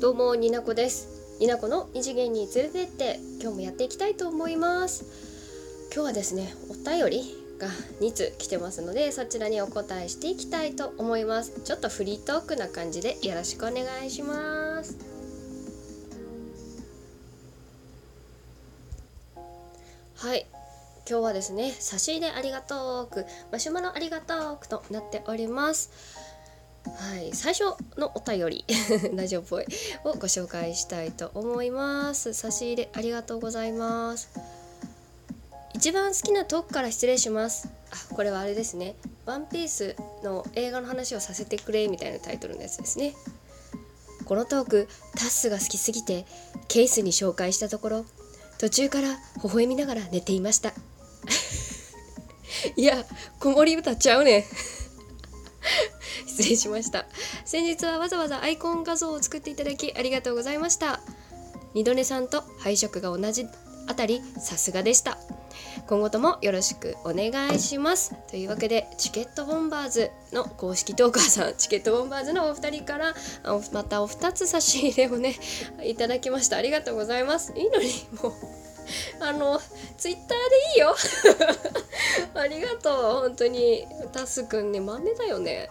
どうもになこです。になこの二次元に連れてって今日もやっていきたいと思います。今日はですねお便りが2通来てますのでそちらにお答えしていきたいと思います。ちょっとフリートークな感じでよろしくお願いします。はい。今日はですね差し入れありがとうくマシュマロありがとうくとなっております。はい、最初のお便り ラジオっぽいをご紹介したいと思います。差し入れありがとうございます。一番好きなトークから失礼します。あこれはあれですね。ワンピースの映画の話をさせてくれみたいなタイトルのやつですね。このトークタッスが好きすぎてケースに紹介したところ途中から微笑みながら寝ていました。いや子守歌ちゃうね。ん失礼しました。先日はわざわざアイコン画像を作っていただきありがとうございました。二度寝さんと配色が同じあたりさすがでした。今後ともよろしくお願いします。というわけでチケットボンバーズの公式トーカーさんチケットボンバーズのお二人からまたお二つ差し入れをねいただきました。ありがとうございます。いいのにもうあのツイッターでいいよ。ありがとう。本当にタスくんね豆だよね。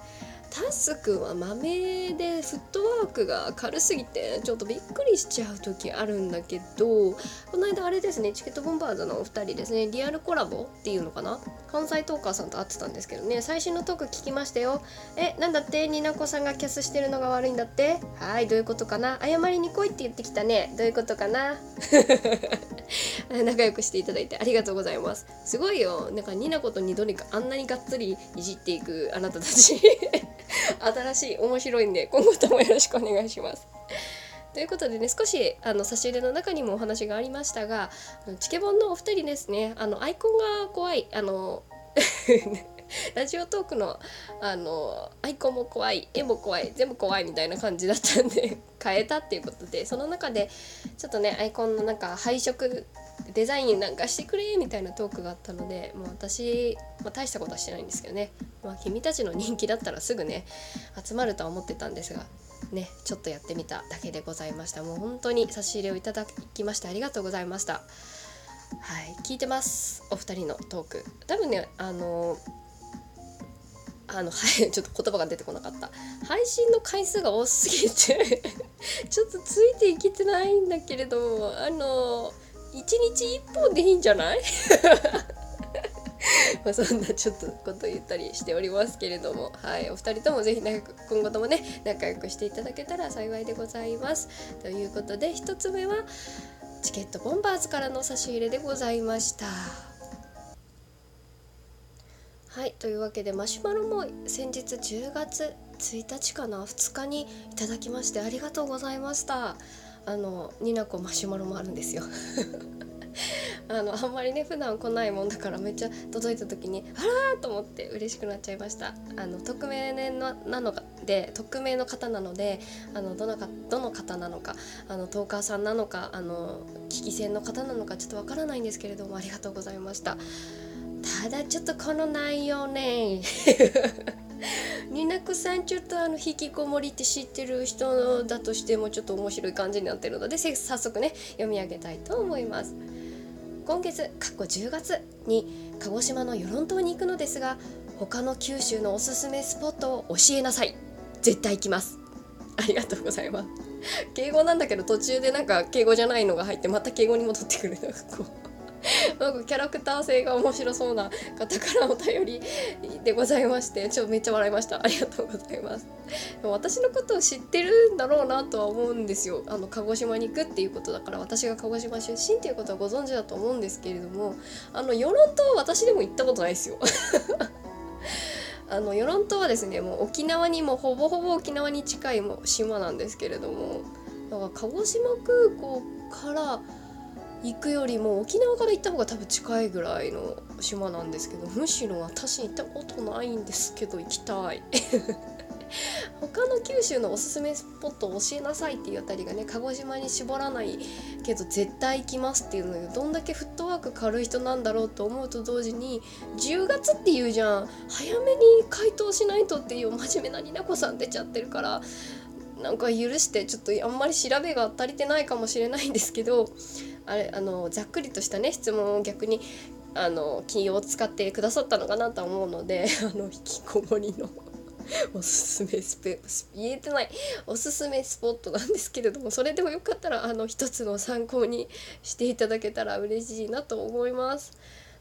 タスくんは豆でフットワークが軽すぎてちょっとびっくりしちゃう時あるんだけどこの間あれですねチケットボンバーズのお二人ですねリアルコラボっていうのかな？関西トーカーさんと会ってたんですけどね最新のトーク聞きましたよ。えなんだって？になこさんがキャスしてるのが悪いんだって？はいどういうことかな？謝りに来いって言ってきたね。どういうことかな？仲良くしていただいてありがとうございます。すごいよ。なんかニナコとニドリかあんなにがっつりいじっていくあなたたち。新しい面白いんで今後ともよろしくお願いします。ということでね少しあの差し入れの中にもお話がありましたがチケボンのお二人ですねあのアイコンが怖いあの ラジオトークのあのアイコンも怖い絵も怖い全部怖いみたいな感じだったんで変えたっていうことでその中でちょっとねアイコンのなんか配色デザインなんかしてくれみたいなトークがあったのでもう私、まあ、大したことはしてないんですけどね、まあ、君たちの人気だったらすぐね集まるとは思ってたんですがねちょっとやってみただけでございました。もう本当に差し入れをいただきましてありがとうございました。はい聞いてます。お二人のトーク。多分ねあのあの、はい、ちょっと言葉が出てこなかった。配信の回数が多すぎて ちょっとついていけてないんだけれども、あの、1日1本でいいんじゃない？まあそんなちょっとこと言ったりしておりますけれども、はい、お二人ともぜひ仲今後ともね仲良くしていただけたら幸いでございます。ということで1つ目はチケットボンバーズからの差し入れでございました。はい。というわけでマシュマロも先日10月1日かな？2日にいただきましてありがとうございました。あのニナコマシュマロもあるんですよ。あのあんまりね普段来ないもんだからめっちゃ届いた時にあらーと思って嬉しくなっちゃいました。あの匿名なので匿名の方なのであのどのかどの方なのかあのトーカーさんなのかあの聞き戦の方なのかちょっとわからないんですけれどもありがとうございました。ただちょっとこの内容ね。ニナクさんちょっとあの引きこもりって知ってる人だとしてもちょっと面白い感じになってるので早速ね読み上げたいと思います。今月過去10月に鹿児島の与論島に行くのですが他の九州のおすすめスポットを教えなさい。絶対行きます。ありがとうございます。敬語なんだけど途中でなんか敬語じゃないのが入ってまた敬語に戻ってくるのがこうなんかキャラクター性が面白そうな方からお便りでございましてちょっとめっちゃ笑いました。ありがとうございます。私のことを知ってるんだろうなとは思うんですよ。あの鹿児島に行くっていうことだから私が鹿児島出身っていうことはご存知だと思うんですけれどもあの与論島は私でも行ったことないですよ。あの与論島はですねもう沖縄にもほぼほぼ沖縄に近いも島なんですけれどもだから鹿児島空港から行くよりも沖縄から行った方が多分近いぐらいの島なんですけどむしろ私行ったことないんですけど行きたい。他の九州のおすすめスポットを教えなさいっていうあたりがね鹿児島に絞らないけど絶対行きますっていうのでどんだけフットワーク軽い人なんだろうと思うと同時に10月っていうじゃん早めに回答しないとっていう真面目なりなこさん出ちゃってるからなんか許してちょっとあんまり調べが足りてないかもしれないんですけどあれあのざっくりとしたね質問を逆にあの気を使ってくださったのかなと思うので あの引きこもりの おすすめスペ言えてないおすすめスポットなんですけれどもそれでもよかったらあの一つの参考にしていただけたら嬉しいなと思います。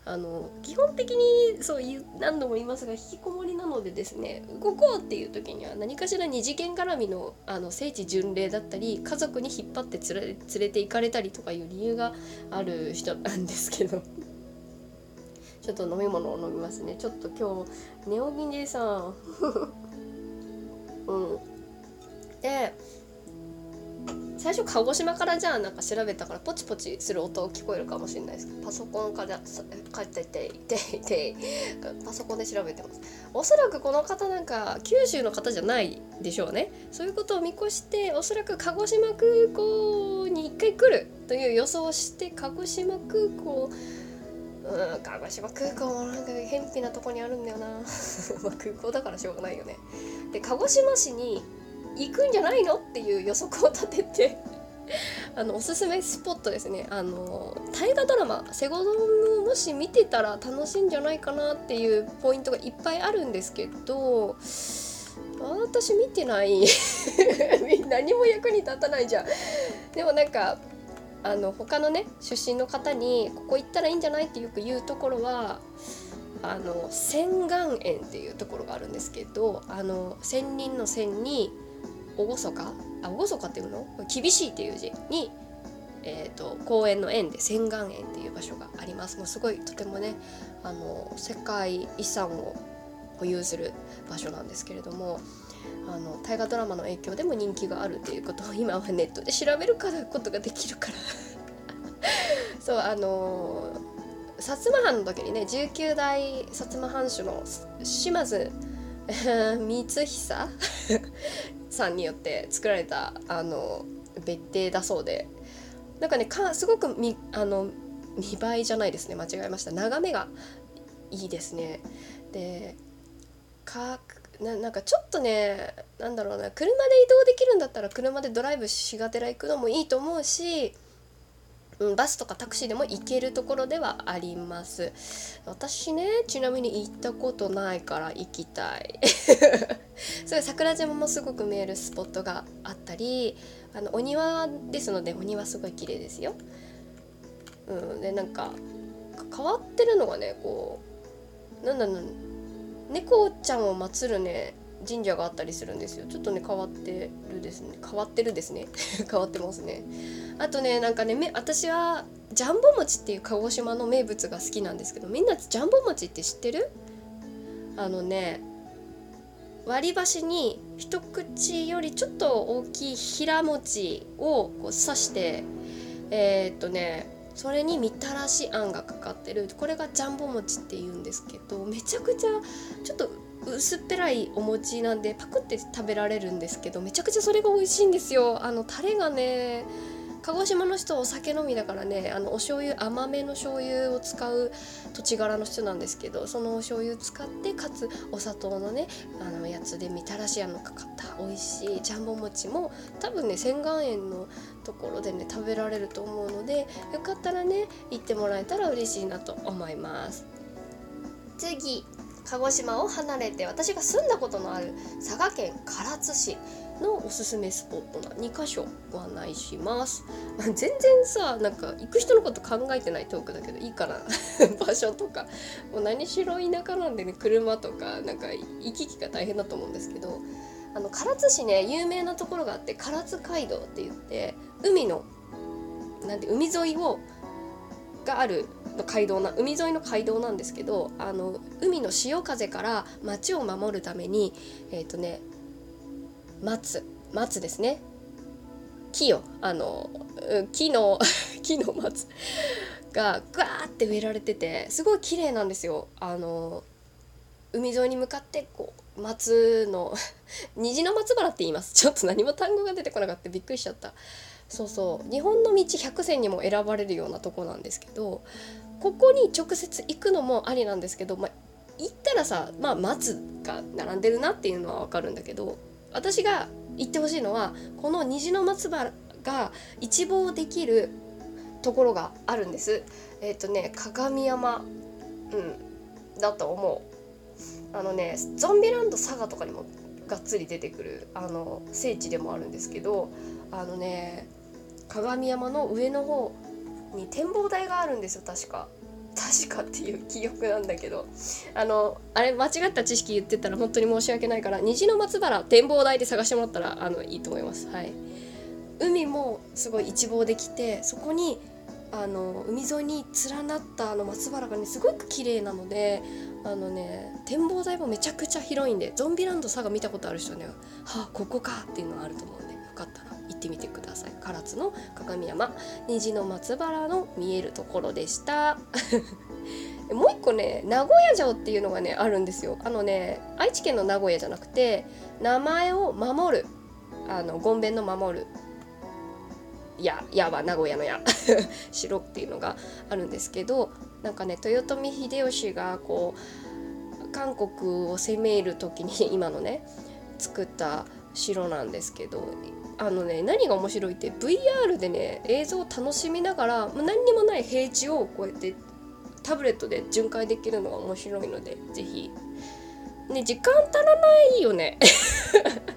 あの基本的にそういう何度も言いますが引きこもりなのでですね動こうっていう時には何かしら二次元絡みのあの聖地巡礼だったり家族に引っ張って連れ連れて行かれたりとかいう理由がある人なんですけど ちょっと飲み物を飲みますね。ちょっと今日ネオギンジさん。うん。で最初鹿児島からじゃあなんか調べたからポチポチする音聞こえるかもしれないですけどパソコンから帰ってていて。いてパソコンで調べてます。おそらくこの方なんか九州の方じゃないでしょうね。そういうことを見越しておそらく鹿児島空港に一回来るという予想をして鹿児島空港うん鹿児島空港もなんか偏僻なとこにあるんだよな。ま空港だからしょうがないよね。で鹿児島市に行くんじゃないのっていう予測を立てて あのおすすめスポットですね。あの大河ドラマ「セゴドン」もし見てたら楽しいんじゃないかなっていうポイントがいっぱいあるんですけど私見てない。何も役に立たないじゃん。でもなんかあの他のね出身の方にここ行ったらいいんじゃないってよく言うところはあの仙岩園っていうところがあるんですけどあの仙人の仙に厳か？あ厳かっていうの？厳しいっていう字に、えーと、公園の園で仙岩園っていう場所があります。もうすごいとてもねあの世界遺産を保有する場所なんですけれどもあの大河ドラマの影響でも人気があるっていうことを 今はネットで調べるからことができるから。そうあの薩摩藩の時にね19代薩摩藩主の島津 光久？さんによって作られたあの別邸だそうで。なんかねかすごくみあの見栄えじゃないですね。間違えました。眺めがいいですね。でかななんかちょっとねなんだろうな。車で移動できるんだったら車でドライブしがてら行くのもいいと思うしうん、バスとかタクシーでも行けるところではあります。私ねちなみに行ったことないから行きたい。それ桜島もすごく見えるスポットがあったりあのお庭ですのでお庭すごい綺麗ですよ。うんでなんか変わってるのがねこうなんだろう猫ちゃんを祀るね神社があったりするんですよ。ちょっとね変わってるですね。変わってるですね。変わってますね。あとねなんかねめ私はジャンボ餅っていう鹿児島の名物が好きなんですけどみんなジャンボ餅って知ってる？あのね割り箸に一口よりちょっと大きい平餅をこう刺してえー、っとねそれにみたらしあんがかかってる。これがジャンボ餅っていうんですけどめちゃくちゃちょっと薄っぺらいお餅なんでパクって食べられるんですけどめちゃくちゃそれが美味しいんですよ。あのタレがね鹿児島の人はお酒飲みだからねあのお醤油甘めの醤油を使う土地柄の人なんですけどそのお醤油使ってかつお砂糖のねあのやつでみたらしあのかかった。美味しいジャンボ餅も多分ね仙岩園のところでね食べられると思うのでよかったらね行ってもらえたら嬉しいなと思います。次。鹿児島を離れて私が住んだことのある佐賀県唐津市のおすすめスポットが2か所ご案内します。全然さなんか行く人のこと考えてないトークだけどいいかな 場所とかもう何しろ田舎なんでね車とかなんか行き来が大変だと思うんですけどあの唐津市ね有名なところがあって唐津街道って言って海のなんて海沿いをがある街道な海沿いの街道なんですけどあの海の潮風から町を守るためにえっ、ー、とね松松ですね。木よあの木の 木の松がガーって植えられててすごい綺麗なんですよ。あの海沿いに向かってこう松の 虹の松原って言います。ちょっと何も単語が出てこなかった。びっくりしちゃった。そうそう。日本の道100選にも選ばれるようなとこなんですけどここに直接行くのもありなんですけど、まあ、行ったらさ、まあ、松が並んでるなっていうのは分かるんだけど私が言ってほしいのはこの虹の松原が一望できるところがあるんです。えっ、ー、とね鏡山うんだと思う。あのねゾンビランド佐賀とかにもがっつり出てくるあの聖地でもあるんですけどあのね鏡山の上の方に展望台があるんですよ確か。確かっていう記憶なんだけど。あのあれ間違った知識言ってたら本当に申し訳ないから虹の松原展望台で探してもらったらあのいいと思います。はい。海もすごい一望できてそこにあの海沿いに連なったあの松原がねすごく綺麗なのであのね展望台もめちゃくちゃ広いんでゾンビランド佐賀見たことある人ねはあここかっていうのがあると思うんで。かったら行ってみてください。唐津の鏡山。虹の松原の見えるところでした。もう一個ね名古屋城っていうのがねあるんですよ。あのね愛知県の名古屋じゃなくて名前を守るあのごんべんの守るややは名古屋のや 城っていうのがあるんですけどなんかね豊臣秀吉がこう韓国を攻める時に今のね作った城なんですけどあのね何が面白いって VR でね映像を楽しみながら何にもない平地をこうやってタブレットで巡回できるのが面白いので是非ね時間足らないよね。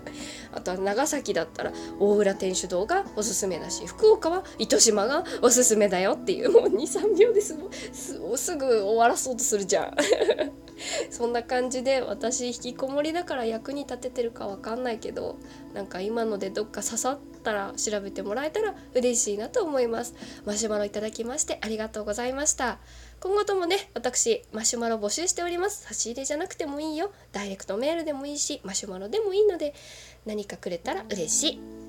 あとは長崎だったら大浦天主堂がおすすめだし福岡は糸島がおすすめだよっていうもう23秒ですすぐ終わらそうとするじゃん。そんな感じで私引きこもりだから役に立ててるかわかんないけどなんか今のでどっか刺さったら調べてもらえたら嬉しいなと思います。マシュマロいただきましてありがとうございました。今後ともね私マシュマロ募集しております。差し入れじゃなくてもいいよ。ダイレクトメールでもいいしマシュマロでもいいので何かくれたら嬉しい。